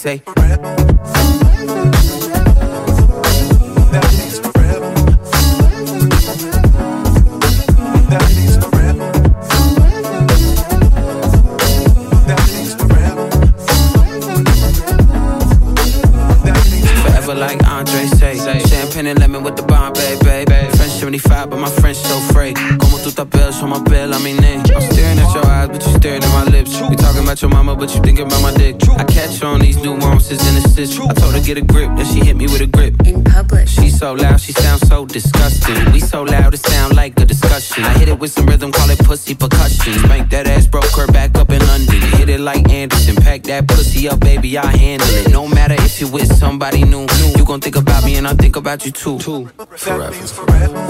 say. that pussy up, baby, I handle it. No matter if you with somebody new, you gon' think about me and I think about you too. Forever.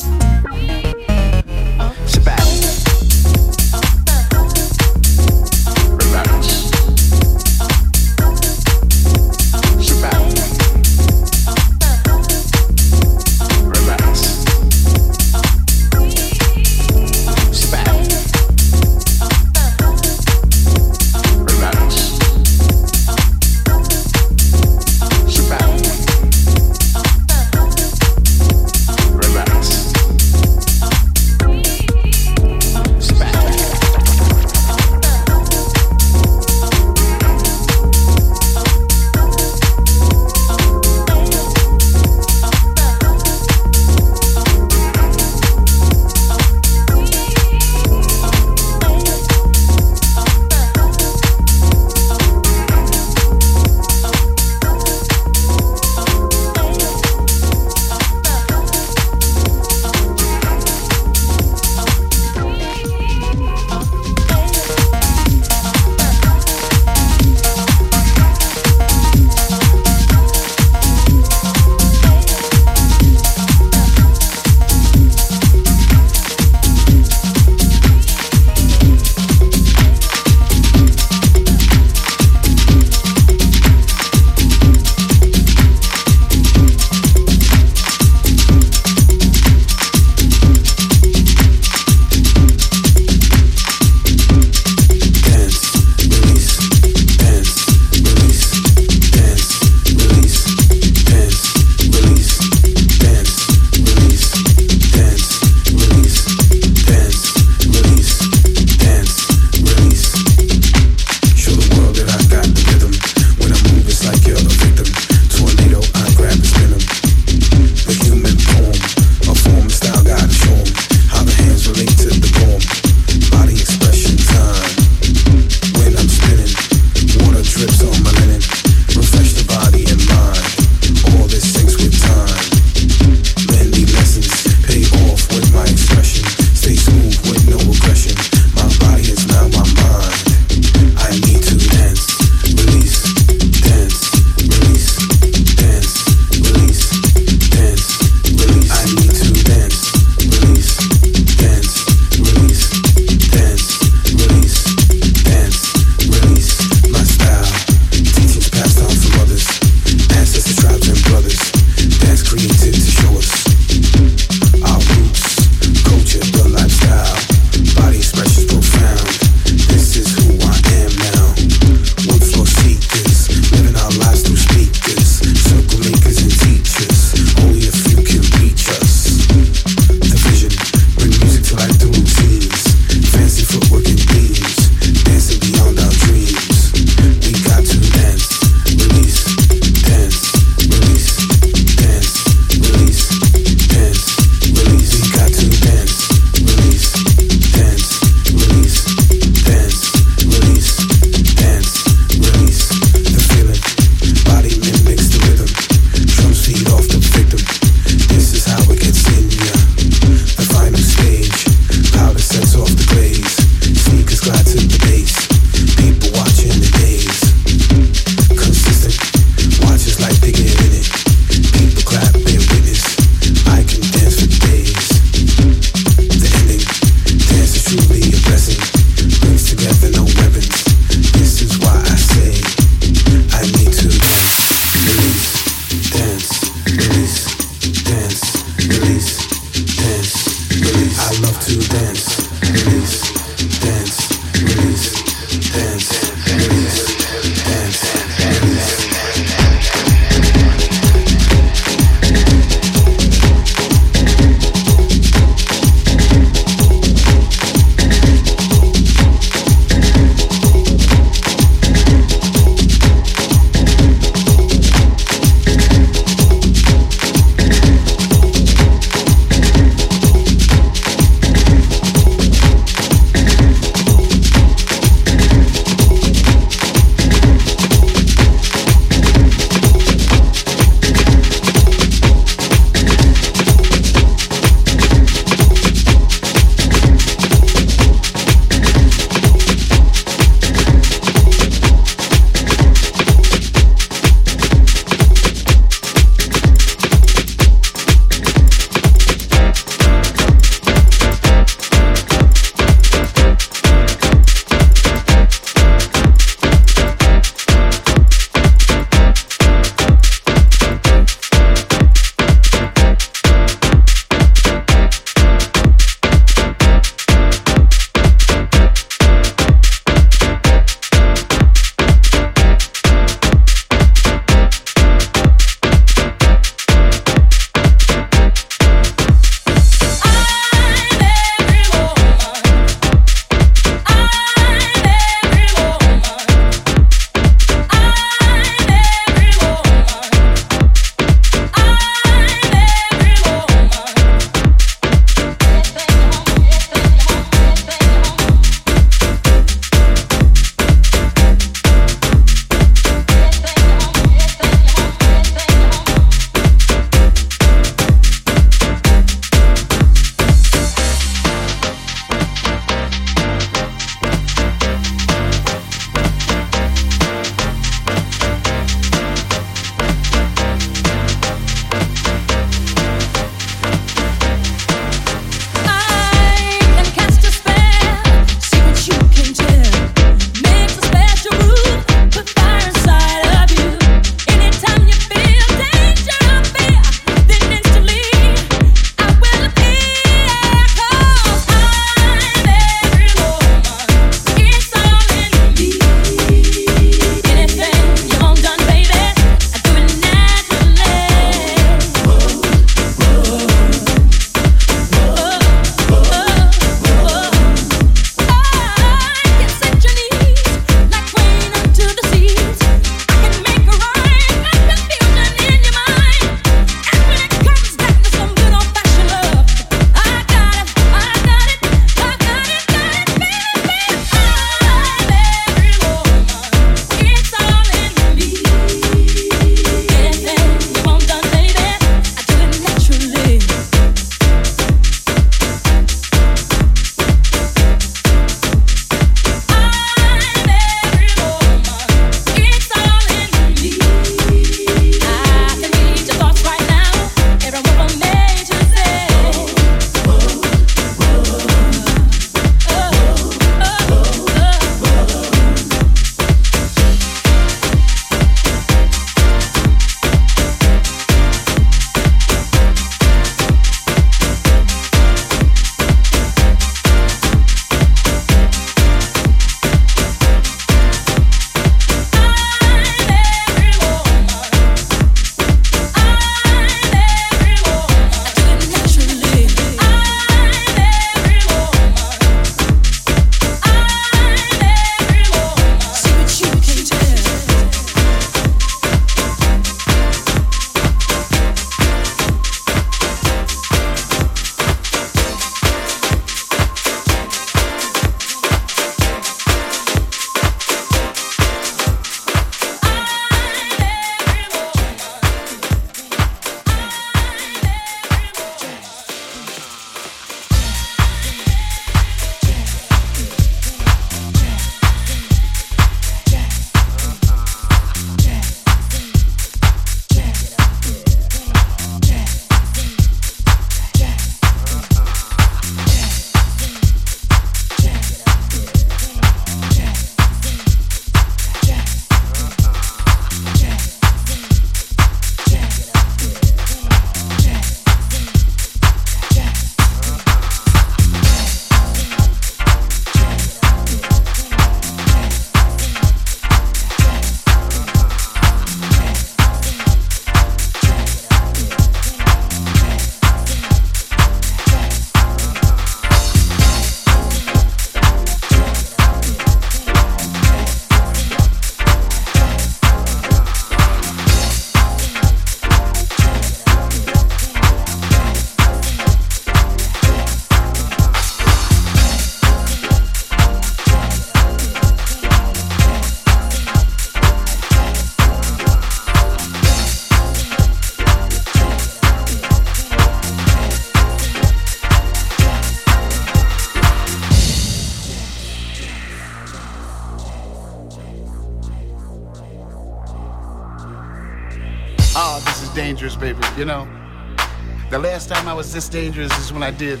this dangerous is when I did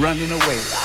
Running Away.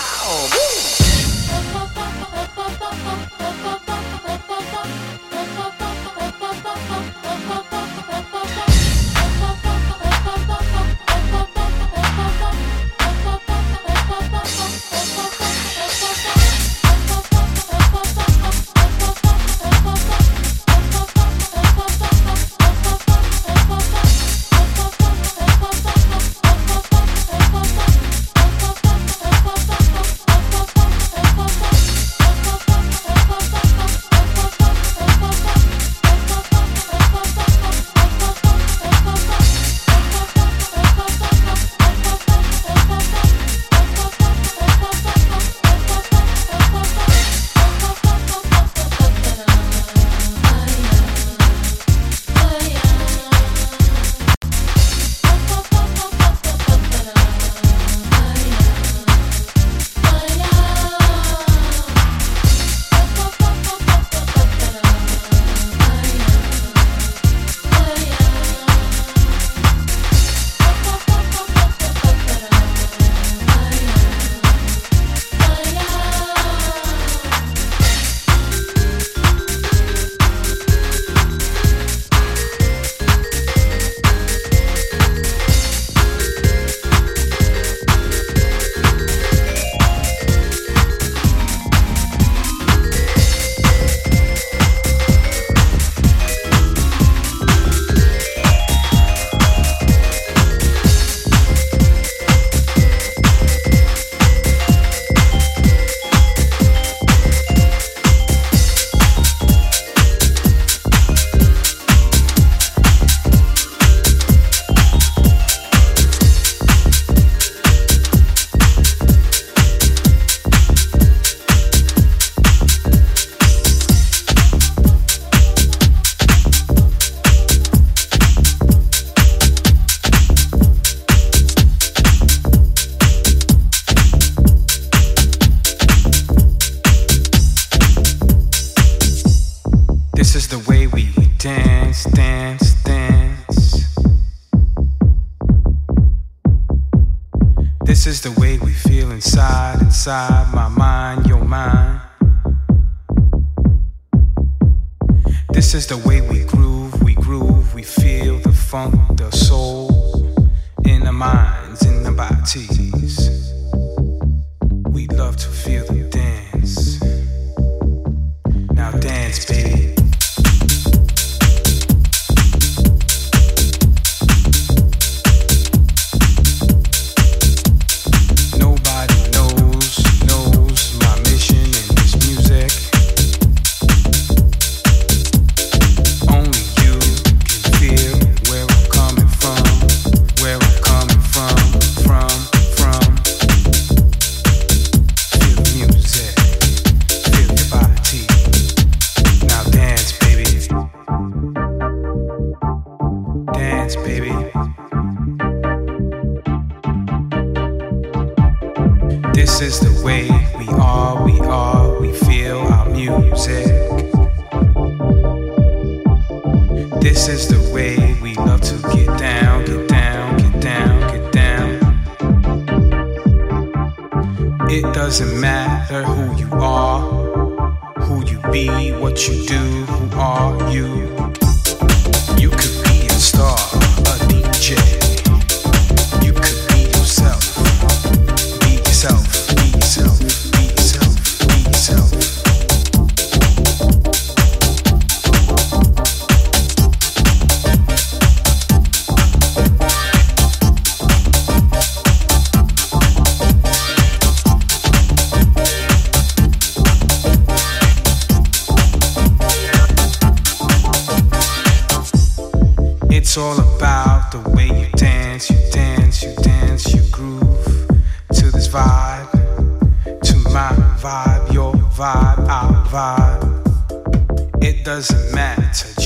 This is the way we dance, dance, dance. This is the way we feel inside, inside my mind, your mind. This is the It's all about the way you dance, you dance, you dance, you groove to this vibe, to my vibe, your vibe, our vibe. It doesn't matter.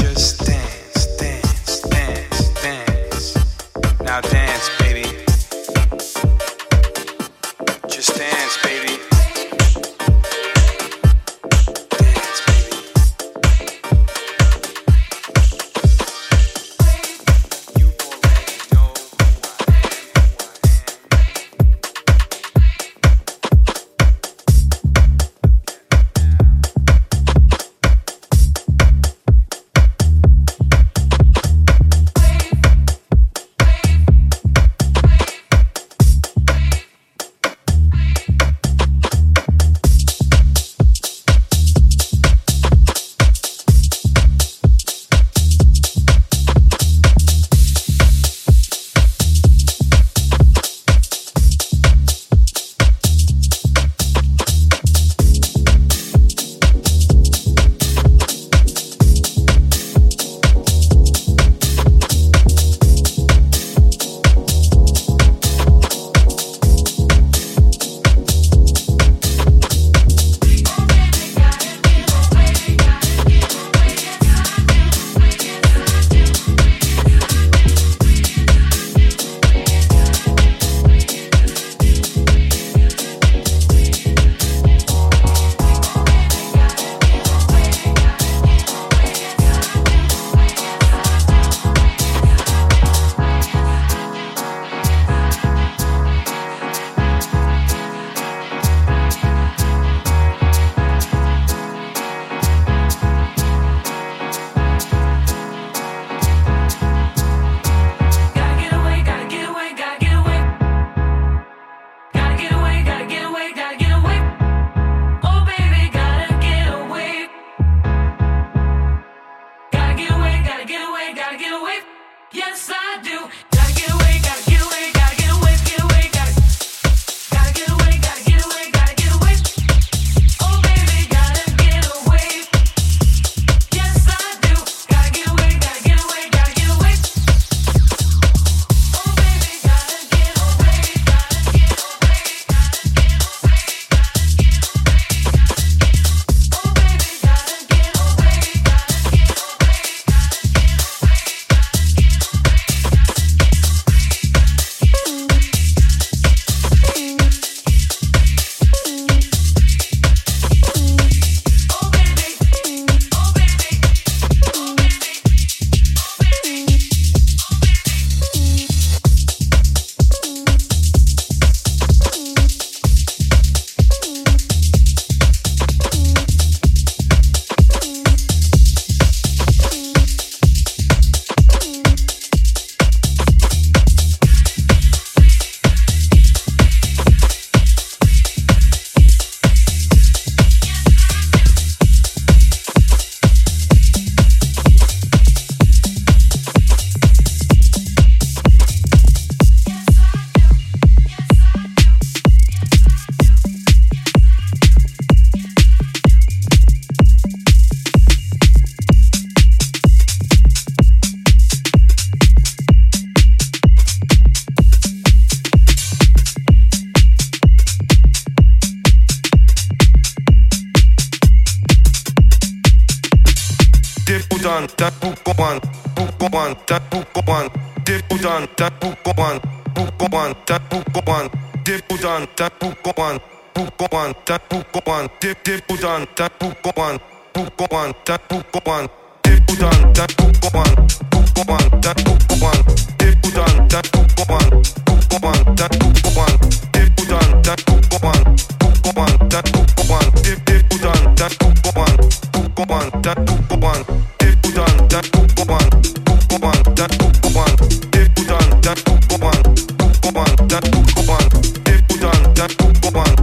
부고한다 부고한 띠띠부단다 부고한 부고한다 부고한 띠부단다 부고한 부고한다 부고한 띠부단다 부고한 부고한다 부고한 띠부단다 부고한 부고한다 부고한 띠띠부단다 부고한 부고한다 부고한 띠부단다 부고한 부고한다 부고한 띠부단다 부고한 부고한다 부고한 띠부단다 부고한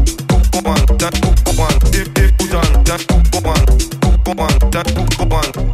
Pukoman, Pukoman, dan Pukoman, Deputan, dan Pukoman, Pukoman, dan Pukoman.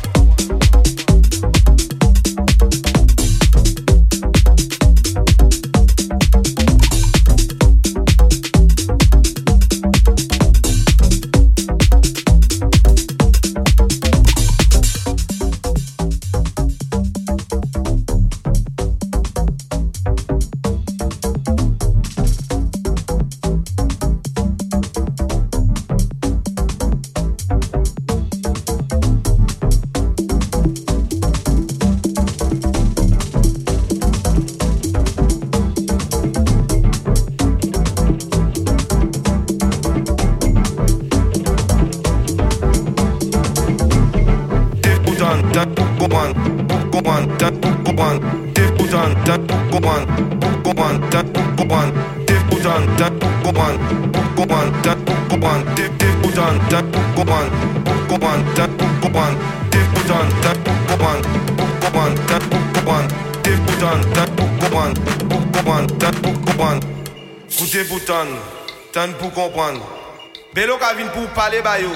kompran, tan pou kompran. Belo ka vin pou pale bayo,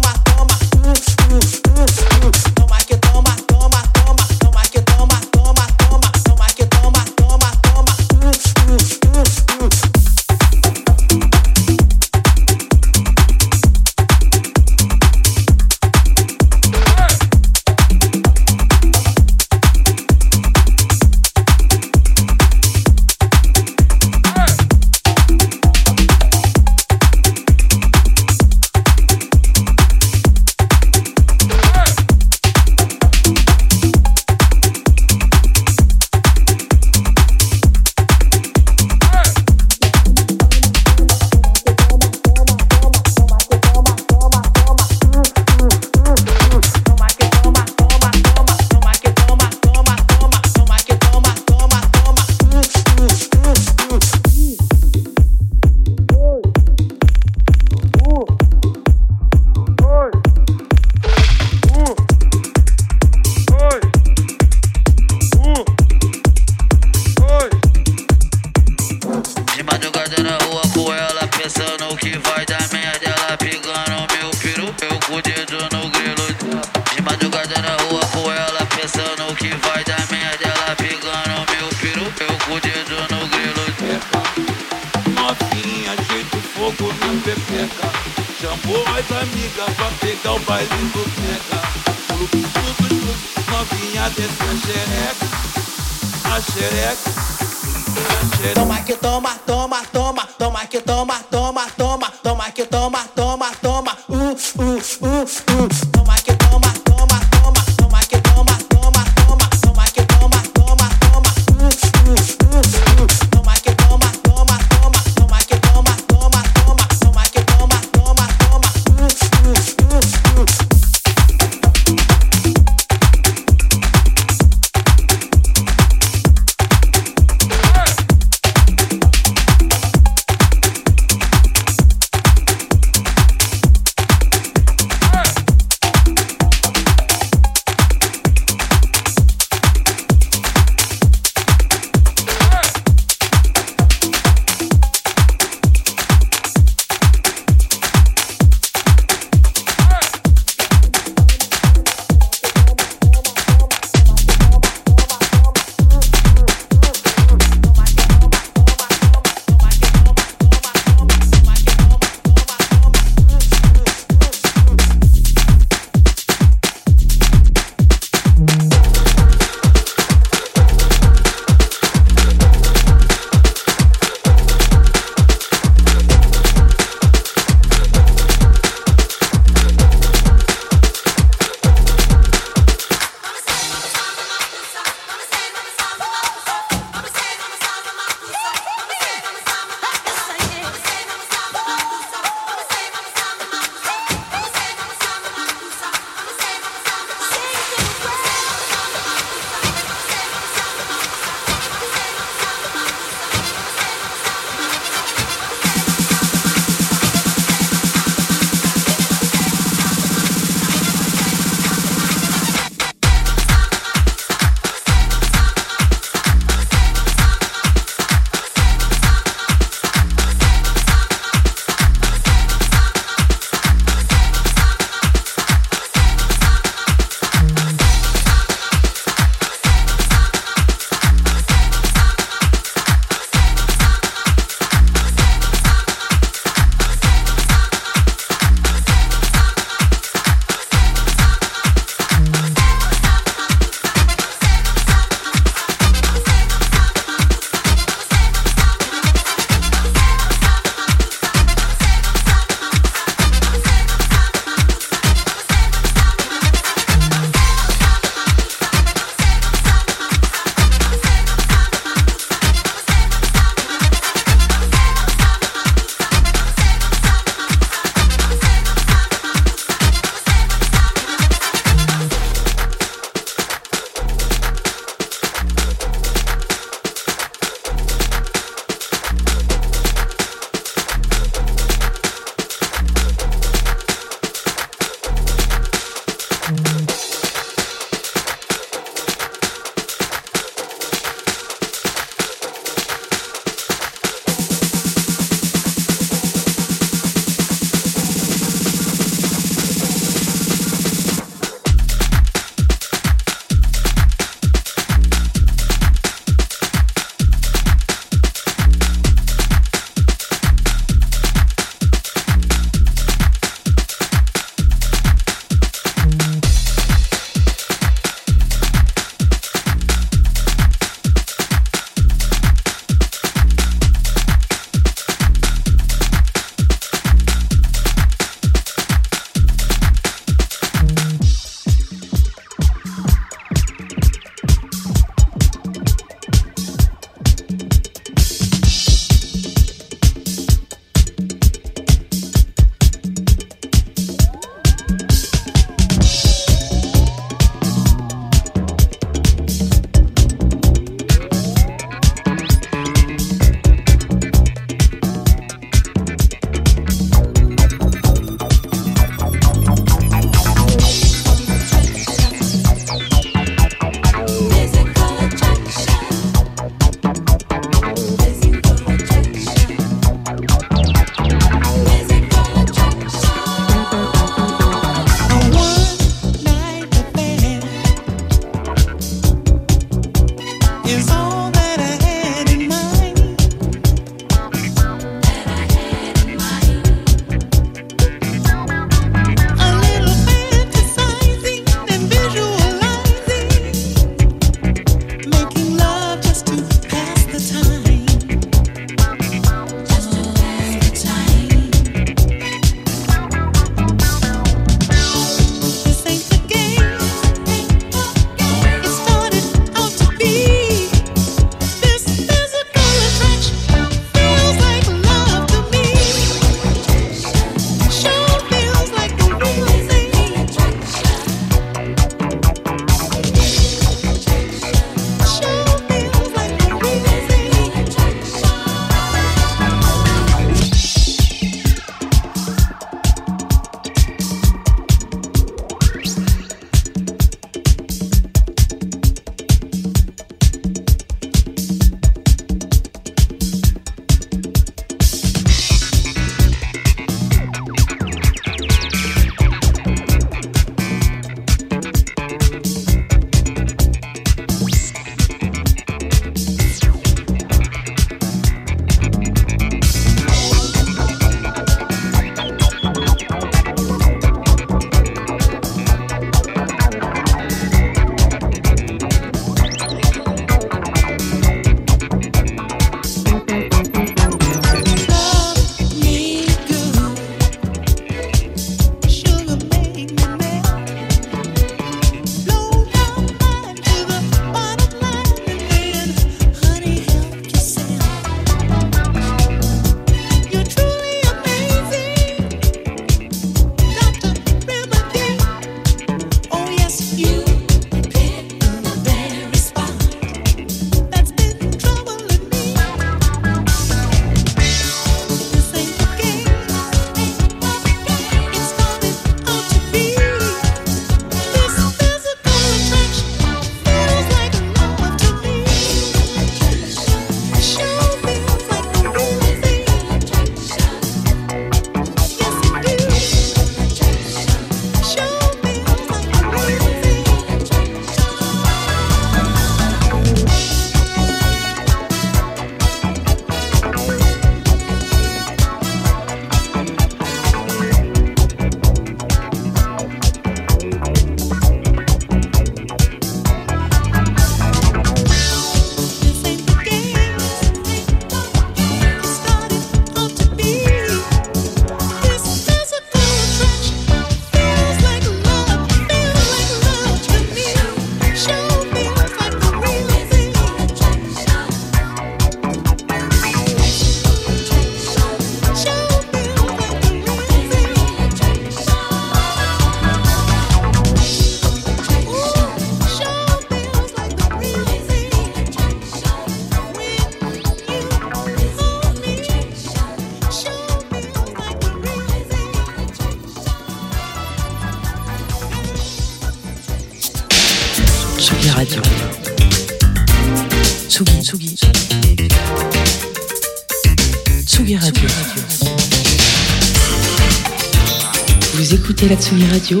écoutez la Tsugi Radio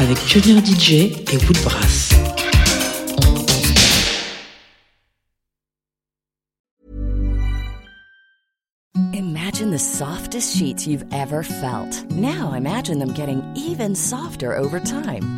avec Pioneer DJ et Woodbrass. Imagine the softest sheets you've ever felt. Now imagine them getting even softer over time.